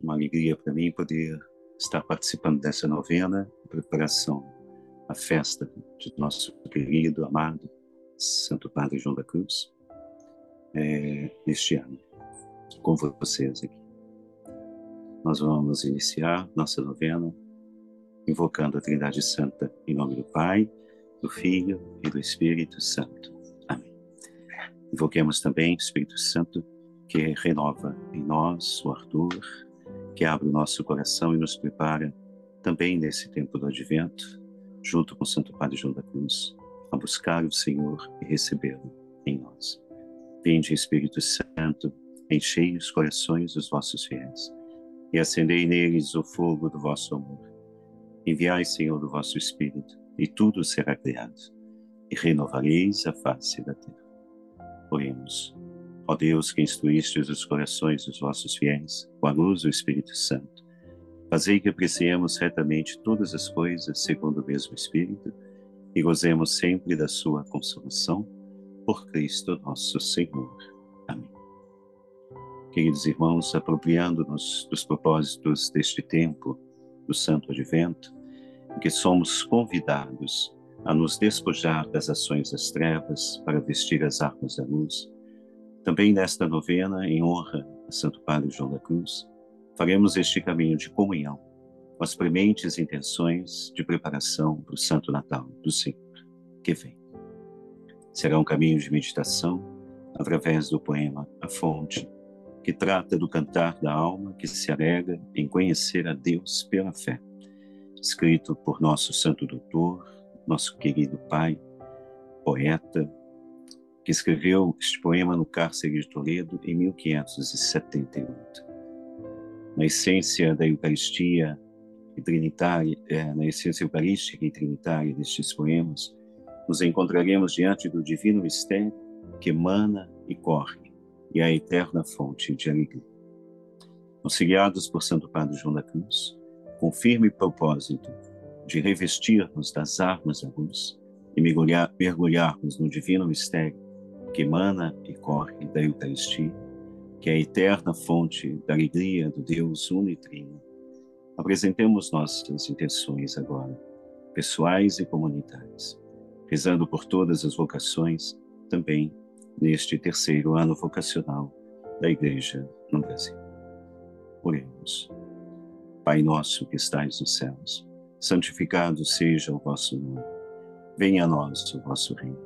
Uma alegria para mim poder estar participando dessa novena, preparação à festa de nosso querido, amado Santo Padre João da Cruz, é, neste ano, com vocês aqui. Nós vamos iniciar nossa novena invocando a Trindade Santa em nome do Pai, do Filho e do Espírito Santo. Amém. Invoquemos também o Espírito Santo que renova em nós o ardor, que abre o nosso coração e nos prepara também nesse tempo do advento, junto com o Santo Padre João da Cruz, a buscar o Senhor e recebê-lo em nós. Vinde, Espírito Santo, enchei os corações dos vossos fiéis e acendei neles o fogo do vosso amor. Enviai, Senhor, o vosso Espírito, e tudo será criado, e renovareis a face da terra. Oremos. Ó Deus, que instruístes os corações dos vossos fiéis, com a luz do Espírito Santo, fazei que apreciemos retamente todas as coisas segundo o mesmo Espírito e gozemos sempre da sua consolação, por Cristo nosso Senhor. Amém. Queridos irmãos, apropriando-nos dos propósitos deste tempo, do Santo Advento, em que somos convidados a nos despojar das ações das trevas para vestir as armas da luz, também nesta novena, em honra a Santo Padre João da Cruz, faremos este caminho de comunhão com as prementes intenções de preparação para o Santo Natal do Senhor que vem. Será um caminho de meditação através do poema A Fonte, que trata do cantar da alma que se alega em conhecer a Deus pela fé, escrito por nosso Santo Doutor, nosso querido Pai, poeta, que escreveu este poema no cárcere de Toledo em 1578. Na essência da Eucaristia e trinitária, é, na essência eucarística e trinitária destes poemas, nos encontraremos diante do divino mistério que emana e corre, e a eterna fonte de alegria. Auxiliados por Santo Padre João da Cruz, com firme propósito de revestir-nos das armas da luz e mergulhar, mergulharmos no divino mistério que emana e corre da Eucaristia, que é a eterna fonte da alegria do Deus unitrino. Apresentemos nossas intenções agora, pessoais e comunitárias, rezando por todas as vocações, também neste terceiro ano vocacional da Igreja no Brasil. Oremos. Pai nosso que estais nos céus, santificado seja o vosso nome. Venha a nós o vosso reino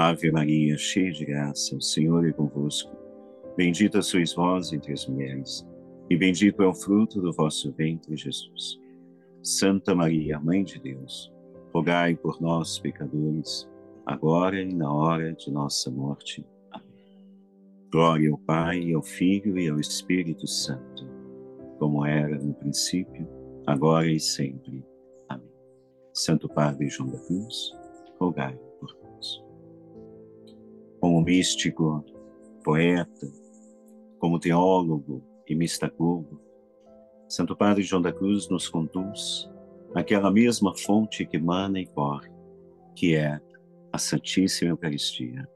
Ave Maria, cheia de graça, o Senhor é convosco. Bendita sois vós entre as mulheres, e bendito é o fruto do vosso ventre, Jesus. Santa Maria, Mãe de Deus, rogai por nós, pecadores, agora e na hora de nossa morte. Amém. Glória ao Pai, ao Filho e ao Espírito Santo, como era no princípio, agora e sempre. Amém. Santo Padre João da Cruz, rogai como místico, poeta, como teólogo e mistagogo, Santo Padre João da Cruz nos conduz àquela mesma fonte que emana e corre, que é a Santíssima Eucaristia.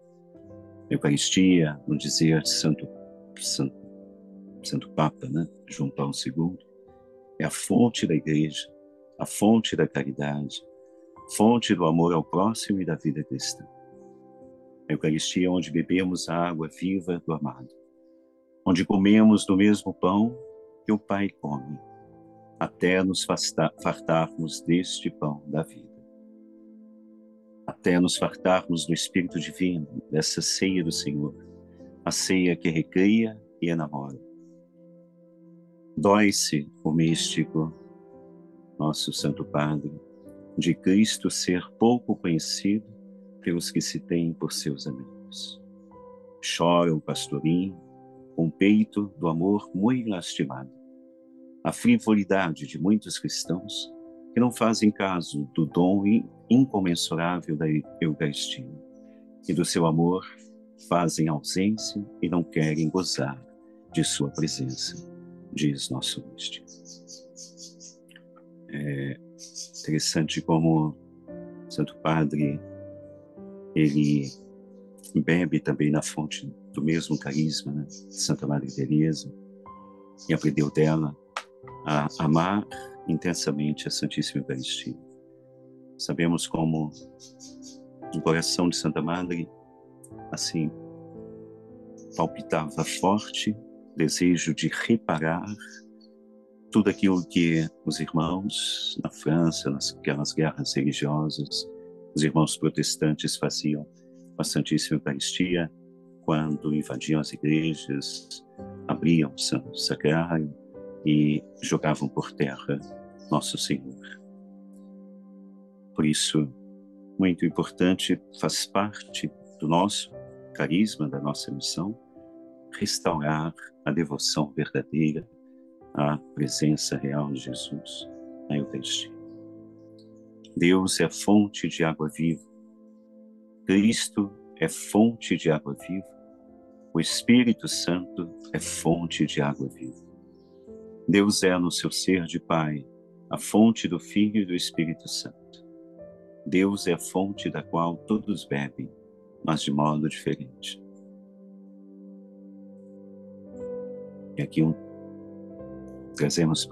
Eucaristia, no dizer Santo, Santo, Santo Papa, né? João Paulo II, é a fonte da Igreja, a fonte da caridade, fonte do amor ao próximo e da vida cristã. Eucaristia onde bebemos a água viva do amado, onde comemos do mesmo pão que o Pai come, até nos fartarmos deste pão da vida, até nos fartarmos do Espírito Divino, dessa ceia do Senhor, a ceia que recria e enamora. Dói-se o místico, nosso Santo Padre, de Cristo ser pouco conhecido pelos que se têm por seus amigos. Chora o pastorinho, com o peito do amor muito lastimado a frivolidade de muitos cristãos que não fazem caso do dom incomensurável da Eucaristia e do seu amor fazem ausência e não querem gozar de sua presença, diz nosso místico. É interessante como Santo Padre ele bebe também na fonte do mesmo carisma né, Santa Madre Teresa e aprendeu dela a amar intensamente a Santíssima Eucaristia. Sabemos como o coração de Santa Madre, assim, palpitava forte desejo de reparar tudo aquilo que os irmãos na França, naquelas guerras religiosas, os irmãos protestantes faziam a Santíssima Eucaristia quando invadiam as igrejas, abriam o Santo Sacrário, e jogavam por terra Nosso Senhor. Por isso, muito importante, faz parte do nosso carisma, da nossa missão, restaurar a devoção verdadeira à presença real de Jesus na Eucaristia. Deus é fonte de água viva. Cristo é fonte de água viva. O Espírito Santo é fonte de água viva. Deus é no seu ser de Pai, a fonte do Filho e do Espírito Santo. Deus é a fonte da qual todos bebem, mas de modo diferente. E aqui um, trazemos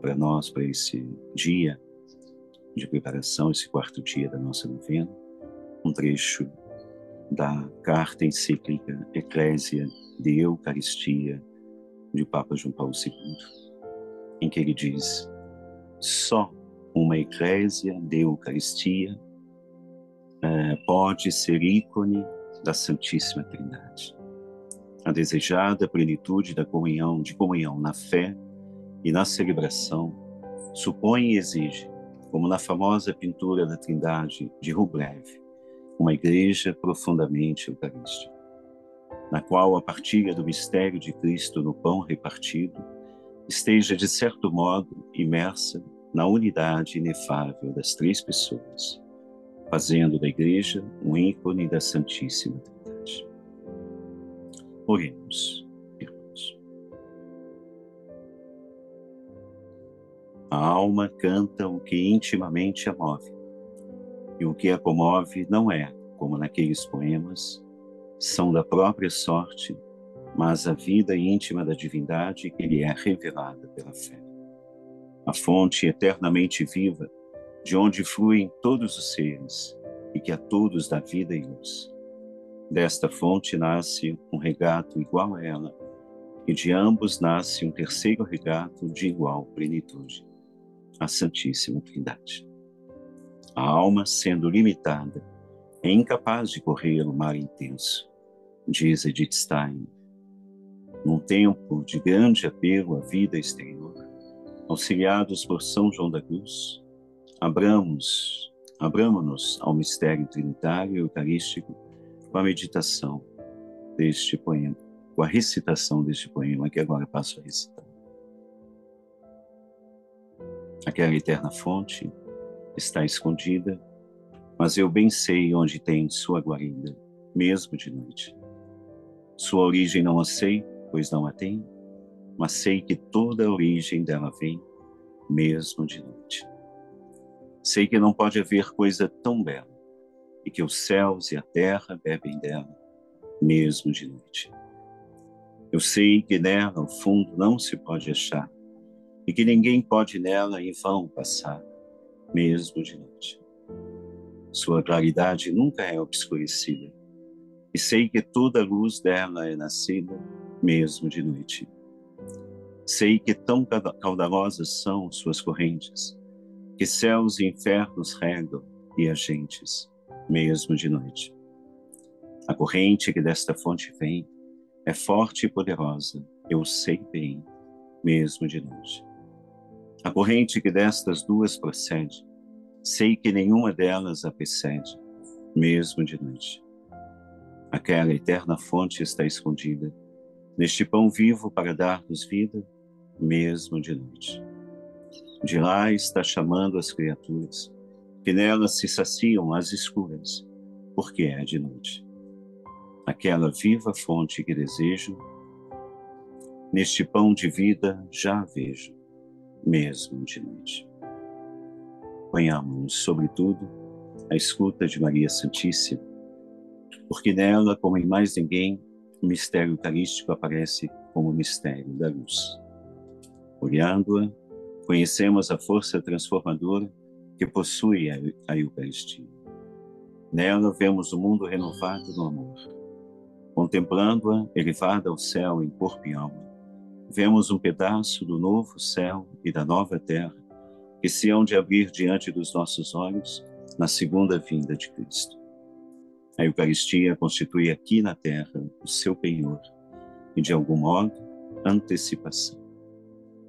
para nós, para esse dia de preparação, esse quarto dia da nossa novena, um trecho da carta encíclica Eclésia de Eucaristia de Papa João Paulo II, em que ele diz: só uma eclésia de Eucaristia eh, pode ser ícone da Santíssima Trindade. A desejada plenitude da comunhão, de comunhão na fé e na celebração, supõe e exige, como na famosa pintura da Trindade de Rublev, uma igreja profundamente eucarística na qual a partilha do mistério de Cristo no pão repartido esteja, de certo modo, imersa na unidade inefável das três pessoas, fazendo da Igreja um ícone da Santíssima Trindade. Oremos, A alma canta o que intimamente a move, e o que a comove não é, como naqueles poemas, são da própria sorte, mas a vida íntima da divindade que lhe é revelada pela fé. A fonte eternamente viva, de onde fluem todos os seres e que a todos dá vida e luz. Desta fonte nasce um regato igual a ela, e de ambos nasce um terceiro regato de igual plenitude, a Santíssima Trindade. A alma, sendo limitada, é incapaz de correr o mar intenso, diz Edith Stein. Num tempo de grande apelo à vida exterior, auxiliados por São João da Cruz, abramos, abramos-nos ao mistério trinitário e eucarístico com a meditação deste poema, com a recitação deste poema que agora passo a recitar. Aquela eterna fonte está escondida, mas eu bem sei onde tem sua guarida, mesmo de noite. Sua origem não a sei, pois não a tenho, mas sei que toda a origem dela vem, mesmo de noite. Sei que não pode haver coisa tão bela, e que os céus e a terra bebem dela, mesmo de noite. Eu sei que nela o fundo não se pode achar, e que ninguém pode nela em vão passar, mesmo de noite. Sua claridade nunca é obscurecida, e sei que toda a luz dela é nascida mesmo de noite. Sei que tão caudalosas são suas correntes, que céus e infernos regam e agentes, mesmo de noite. A corrente que desta fonte vem é forte e poderosa, eu sei bem, mesmo de noite. A corrente que destas duas procede, sei que nenhuma delas a precede, mesmo de noite. Aquela eterna fonte está escondida, neste pão vivo para dar-nos vida, mesmo de noite. De lá está chamando as criaturas, que nelas se saciam as escuras, porque é de noite. Aquela viva fonte que desejo, neste pão de vida já vejo, mesmo de noite. Ponhamos-nos, sobretudo, à escuta de Maria Santíssima, porque nela, como em mais ninguém, o mistério eucarístico aparece como o mistério da luz. Olhando-a, conhecemos a força transformadora que possui a Eucaristia. Nela vemos o mundo renovado no amor. Contemplando-a elevada ao céu em corpo e alma, vemos um pedaço do novo céu e da nova terra que se hão de abrir diante dos nossos olhos na segunda vinda de Cristo. A Eucaristia constitui aqui na terra o seu penhor e, de algum modo, antecipação.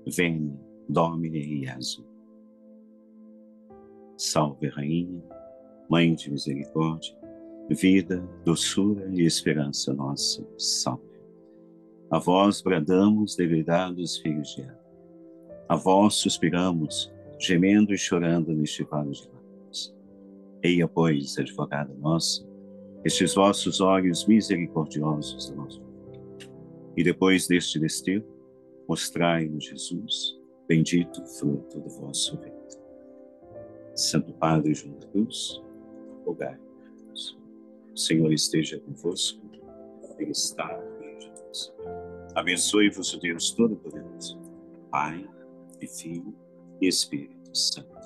Vem, Domine Jesus. Salve, Rainha, Mãe de Misericórdia, vida, doçura e esperança nossa. Salve. A vós bradamos, degredados filhos de Eva. A vós suspiramos, gemendo e chorando neste vale de lágrimas. Eia, pois, advogada nossa, estes vossos olhos misericordiosos do nosso E depois deste desterro, mostrai-nos Jesus, bendito fruto do vosso ventre. Santo Padre João da Cruz, rogai. O Senhor esteja convosco, Ele está de nós. Abençoe-vos Deus Todo-Poderoso, Pai e Filho e Espírito Santo.